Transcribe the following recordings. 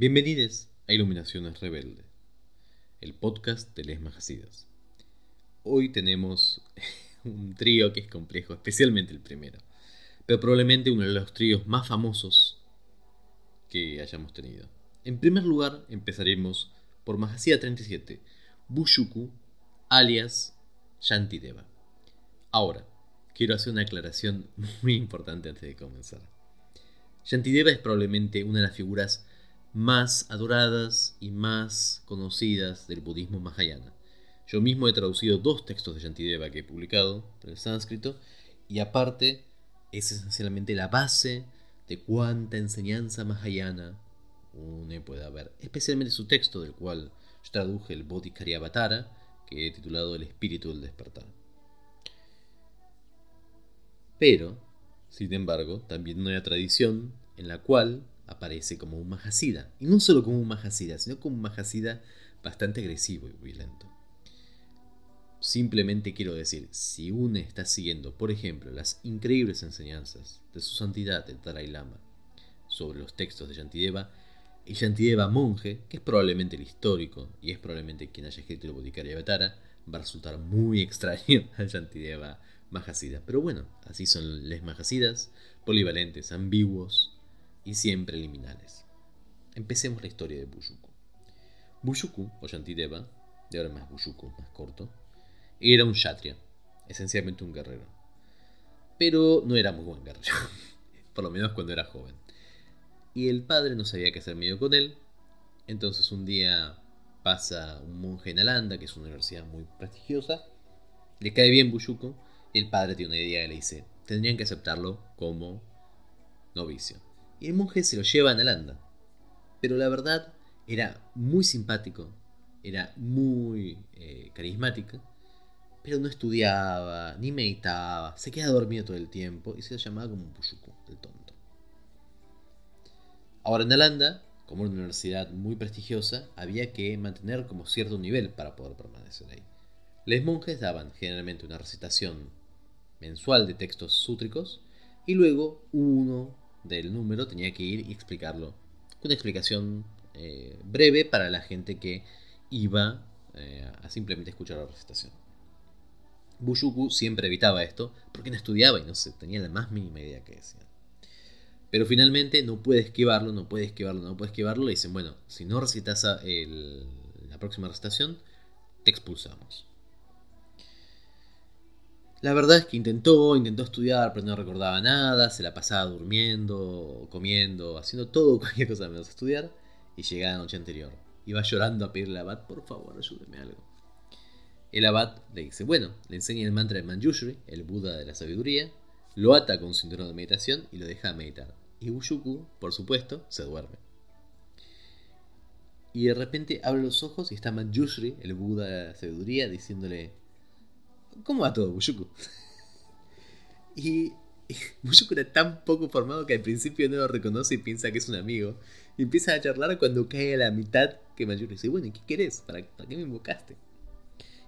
Bienvenidos a Iluminaciones Rebelde, el podcast de Les Majasidas. Hoy tenemos un trío que es complejo, especialmente el primero, pero probablemente uno de los tríos más famosos que hayamos tenido. En primer lugar, empezaremos por Mahasida 37, Bushuku, alias Shantideva. Ahora, quiero hacer una aclaración muy importante antes de comenzar. Shantideva es probablemente una de las figuras más adoradas y más conocidas del budismo mahayana. Yo mismo he traducido dos textos de Shantideva que he publicado en el sánscrito y aparte es esencialmente la base de cuánta enseñanza mahayana uno puede haber, especialmente su texto del cual yo traduje el Bodhikariyavatara que he titulado El espíritu del despertar. Pero, sin embargo, también hay tradición en la cual aparece como un Mahasida. Y no solo como un Mahasida, sino como un Mahasida bastante agresivo y violento. Simplemente quiero decir, si uno está siguiendo, por ejemplo, las increíbles enseñanzas de su santidad el Dalai Lama sobre los textos de Yantideva, y Yantideva monje, que es probablemente el histórico y es probablemente quien haya escrito el Bodhikaya Vatara, va a resultar muy extraño al Yantideva Mahasida. Pero bueno, así son les Mahasidas, polivalentes, ambiguos, y siempre liminales. Empecemos la historia de Bushuku. Bushuku, o Shantideva, de ahora más Bushuku, más corto, era un Kshatriya, esencialmente un guerrero. Pero no era muy buen guerrero, por lo menos cuando era joven. Y el padre no sabía qué hacer medio con él, entonces un día pasa un monje en Alanda, que es una universidad muy prestigiosa, le cae bien Bushuku, y el padre tiene una idea y le dice, tendrían que aceptarlo como novicio y el monje se lo lleva a Nalanda. Pero la verdad era muy simpático, era muy eh, carismático, pero no estudiaba, ni meditaba, se quedaba dormido todo el tiempo y se lo llamaba como un pushuku, el tonto. Ahora en Nalanda, como una universidad muy prestigiosa, había que mantener como cierto nivel para poder permanecer ahí. Los monjes daban generalmente una recitación mensual de textos sútricos y luego uno del número tenía que ir y explicarlo. Una explicación eh, breve para la gente que iba eh, a simplemente escuchar la recitación. Bushuku siempre evitaba esto porque no estudiaba y no se tenía la más mínima idea que decía. Pero finalmente no puede esquivarlo, no puede esquivarlo, no puede esquivarlo. Le dicen, bueno, si no recitas la próxima recitación, te expulsamos. La verdad es que intentó, intentó estudiar, pero no recordaba nada, se la pasaba durmiendo, comiendo, haciendo todo, cualquier cosa menos estudiar, y llegaba la noche anterior. Iba llorando a pedirle al abad, por favor, ayúdeme algo. El abad le dice, bueno, le enseña el mantra de Manjushri, el Buda de la sabiduría, lo ata con un cinturón de meditación y lo deja meditar. Y Bushuku, por supuesto, se duerme. Y de repente abre los ojos y está Manjushri, el Buda de la sabiduría, diciéndole, ¿Cómo va todo, Bushuku? y, Bushuku era tan poco formado que al principio no lo reconoce y piensa que es un amigo. Y empieza a charlar cuando cae a la mitad que Mayuri dice, bueno, ¿qué querés? ¿Para, qué me invocaste?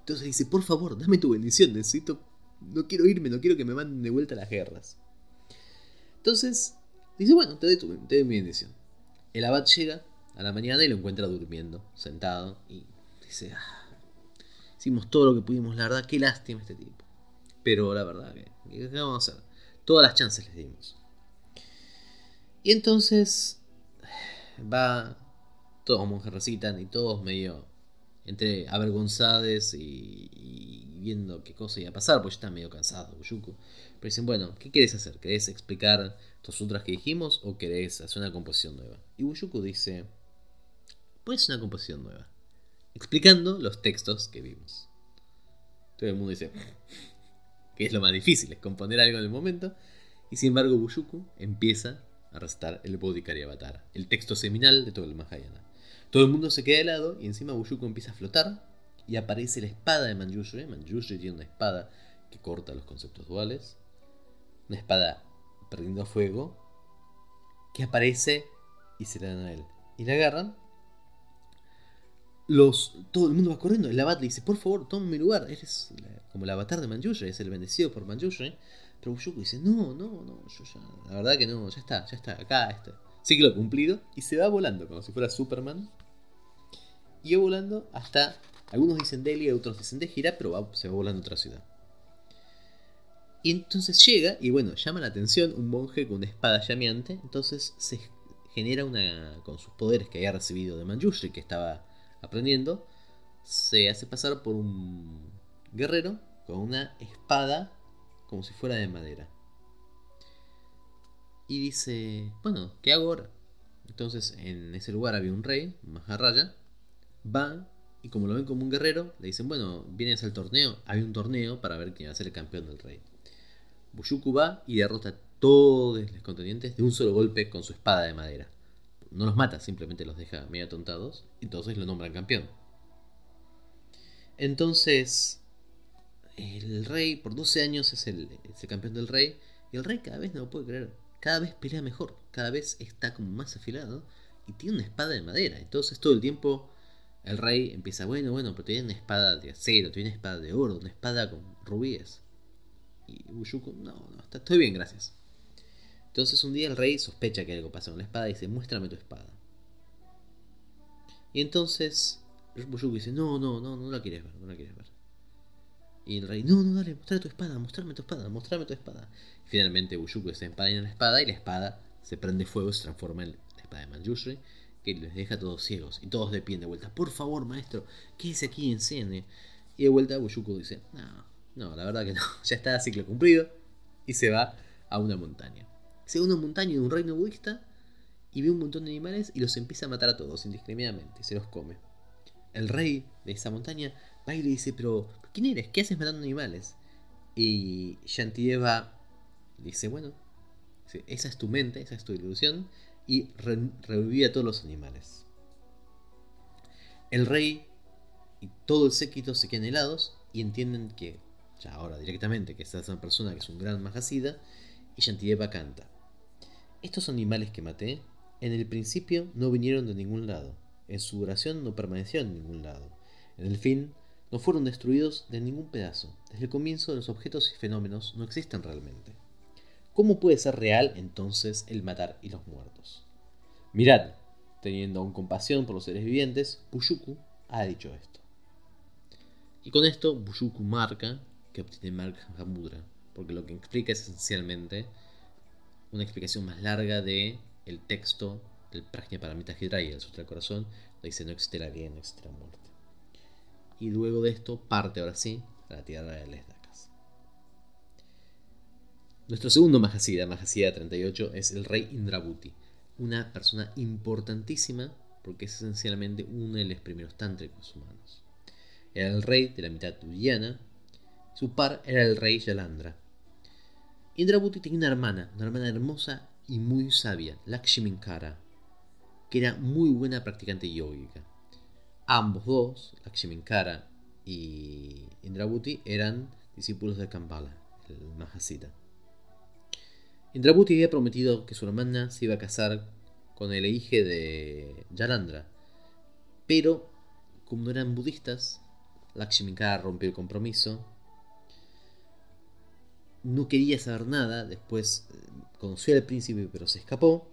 Entonces dice, por favor, dame tu bendición, necesito... No quiero irme, no quiero que me manden de vuelta a las guerras. Entonces, dice, bueno, te doy, tu, te doy mi bendición. El abad llega a la mañana y lo encuentra durmiendo, sentado, y dice, ah, Hicimos todo lo que pudimos, la verdad, qué lástima este tipo. Pero la verdad, que, ¿qué vamos a hacer? Todas las chances les dimos. Y entonces va, todos monjes recitan y todos medio entre avergonzados y, viendo qué cosa iba a pasar, porque ya están medio cansados, Pero dicen, bueno, ¿qué querés hacer? ¿Querés explicar los sutras que dijimos o querés hacer una composición nueva? Y Buyuku dice, pues una composición nueva explicando los textos que vimos. Todo el mundo dice que es lo más difícil, es componer algo en el momento. Y sin embargo, Bushuku empieza a recitar el Bodhikariyavatara, el texto seminal de todo el Mahayana. Todo el mundo se queda de lado y encima Bushuku empieza a flotar y aparece la espada de Manjushri. Manjushri tiene una espada que corta los conceptos duales, una espada perdiendo fuego, que aparece y se la dan a él. Y la agarran todo el mundo va corriendo. El abad le dice, por favor, toma mi lugar. Eres como el avatar de Manjushri, es el bendecido por Manjushri. Pero Bushuku dice, no, no, no, yo la verdad que no, ya está, ya está, acá, este, ciclo cumplido, y se va volando como si fuera Superman. Y va volando hasta, algunos dicen Delhi, otros dicen de gira, pero se va volando a otra ciudad. Y entonces llega, y bueno, llama la atención un monje con una espada llameante, entonces se genera una, con sus poderes que había recibido de Manjushri, que estaba aprendiendo, se hace pasar por un guerrero con una espada como si fuera de madera. Y dice, bueno, ¿qué hago ahora? Entonces en ese lugar había un rey, Maharaya, va y como lo ven como un guerrero, le dicen, bueno, vienes al torneo, hay un torneo para ver quién va a ser el campeón del rey. Bushuku va y derrota a todos los contendientes de un solo golpe con su espada de madera. No los mata, simplemente los deja medio atontados, entonces lo nombran campeón. Entonces, el rey por 12 años es el, campeón del rey, y el rey cada vez no lo puede creer, cada vez pelea mejor, cada vez está como más afilado, y tiene una espada de madera, entonces todo el tiempo el rey empieza, bueno, bueno, pero tiene una espada de acero, tiene una espada de oro, una espada con rubíes. Y Bushuku, no, no, está, estoy bien, gracias. Entonces un día el rey sospecha que algo pasa con la espada y dice, muéstrame tu espada. Y entonces Bushuku dice, no, no, no, no la quieres ver, no la quieres ver. Y el rey, no, no, dale, mostrame tu espada, mostrame tu espada, mostrame tu espada. Finalmente Bushuku se en la espada y la espada se prende fuego se transforma en la espada de Manjushri, que les deja todos ciegos. Y todos de pie de vuelta, por favor, maestro, quédese aquí enciende. Y de vuelta Bushuku dice, no, no, la verdad que no, ya está ciclo cumplido. Y se va a una montaña. Se va a una montaña de un reino budista y ve un montón de animales y los empieza a matar a todos indiscriminadamente, se los come. El rey de esa montaña va y le dice, pero ¿quién eres? ¿Qué haces matando animales? Y Shantideva dice, bueno, esa es tu mente, esa es tu ilusión, y revive a todos los animales. El rey y todo el séquito se quedan helados y entienden que ya ahora directamente, que esta es una persona que es un gran majacida, y Shantideva canta. Estos animales que maté, en el principio no vinieron de ningún lado, en su oración no permanecieron en ningún lado, en el fin no fueron destruidos de ningún pedazo, desde el comienzo los objetos y fenómenos no existen realmente. ¿Cómo puede ser real entonces el matar y los muertos? Mirad, teniendo aún compasión por los seres vivientes, Bushuku ha dicho esto. Y con esto Bushuku marca que obtiene Mahamudra, porque lo que explica es esencialmente una explicación más larga de el texto del Prajna Paramita Hidraya, el Sutra del Corazón, donde dice no existe la vida, no existe la muerte. Y luego de esto parte ahora sí a la tierra de las Dakas. Nuestro segundo Mahasida, Mahasida 38, es el rey Indrabhuti, una persona importantísima porque es esencialmente uno de los primeros tántricos humanos. Era el rey de la mitad tudiana su par era el rey Yalandra. Indrabhuti tenía una hermana, una hermana hermosa y muy sabia, Lakshminkara, que era muy buena practicante yógica. Ambos dos, Lakshminkara y Indrabhuti, eran discípulos de Kambala, el Mahasita. Indrabhuti había prometido que su hermana se iba a casar con el hijo de Yalandra, pero como no eran budistas, Lakshminkara rompió el compromiso no quería saber nada, después eh, conoció al príncipe pero se escapó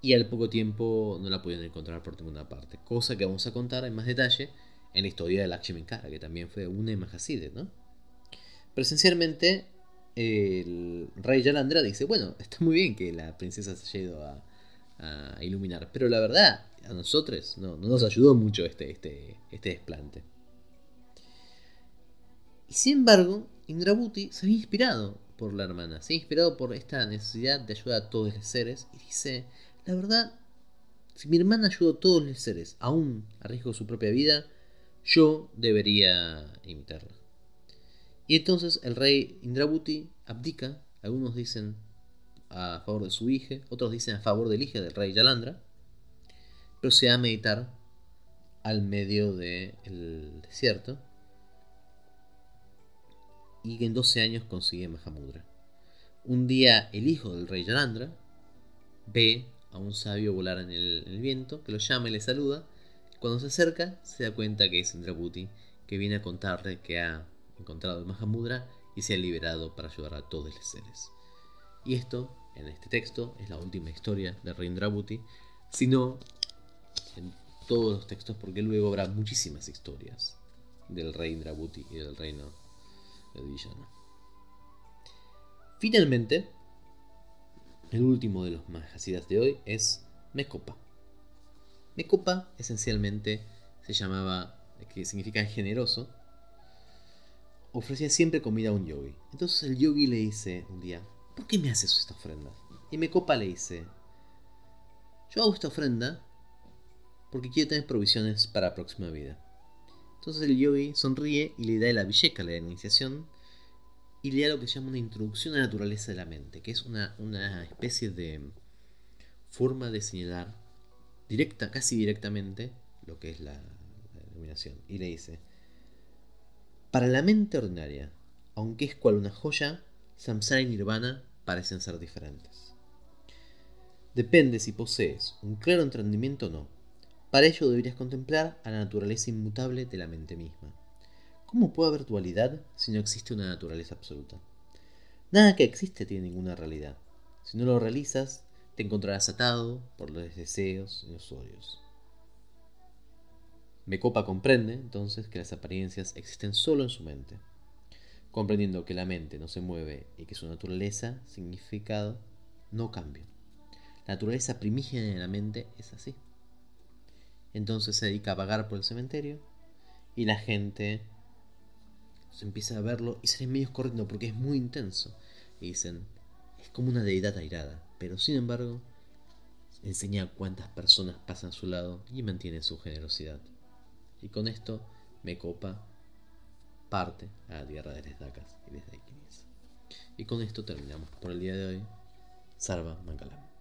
y al poco tiempo no la pudieron encontrar por ninguna parte, cosa que vamos a contar en más detalle en la historia de Lakshminkara, que también fue una Mahaside, ¿no? Presencialmente, el rey Yalandra dice, bueno, está muy bien que la princesa se haya ido a, iluminar, pero la verdad, a nosotros no, no nos ayudó mucho este, este, este desplante. Y sin embargo, Indrabhuti se había inspirado por la hermana, se había inspirado por esta necesidad de ayudar a todos los seres y dice, la verdad, si mi hermana ayudó a todos los seres, aún a riesgo de su propia vida, yo debería imitarla. Y entonces el rey Indrabhuti abdica, algunos dicen a favor de su hija, otros dicen a favor del hijo del rey Yalandra, pero se va a meditar al medio del desierto y que en 12 años consigue Mahamudra. Un día el hijo del rey Yalandra ve a un sabio volar en el, viento, que lo llama y le saluda. Cuando se acerca, se da cuenta que es Indrabhuti, que viene a contarle que ha encontrado el Mahamudra y se ha liberado para ayudar a todos los seres. Y esto en este texto, es la última historia de Rindrabuti, sino en todos los textos, porque luego habrá muchísimas historias del rey Indrabuti y del reino Finalmente, el último de los Mahasidas de hoy es Mekopa. Mekopa esencialmente se llamaba, que significa generoso, ofrecía siempre comida a un yogi. Entonces el yogi le dice un día, ¿por qué me haces esta ofrenda? Y Mekopa le dice, yo hago esta ofrenda porque quiero tener provisiones para la próxima vida. Entonces el yogi sonríe y le da la villeca, la iniciación, y le da lo que se llama una introducción a la naturaleza de la mente, que es una, una especie de forma de señalar directa, casi directamente, lo que es la, iluminación. Y le dice, para la mente ordinaria, aunque es cual una joya, samsara y nirvana parecen ser diferentes. Depende si posees un claro entendimiento o no. Para ello deberías contemplar a la naturaleza inmutable de la mente misma. ¿Cómo puede haber dualidad si no existe una naturaleza absoluta? Nada que existe tiene ninguna realidad. Si no lo realizas, te encontrarás atado por los deseos y los odios. Mecopa comprende entonces que las apariencias existen solo en su mente. Comprendiendo que la mente no se mueve y que su naturaleza, significado, no cambia. La naturaleza primigenia de la mente es así. Entonces se dedica a vagar por el cementerio y la gente se empieza a verlo y salen medios corriendo porque es muy intenso. Y dicen, es como una deidad airada pero sin embargo enseña cuántas personas pasan a su lado y mantiene su generosidad. Y con esto me copa parte a la tierra de las Dacas y de Daikinis. Y con esto terminamos por el día de hoy. Sarva Mangalam.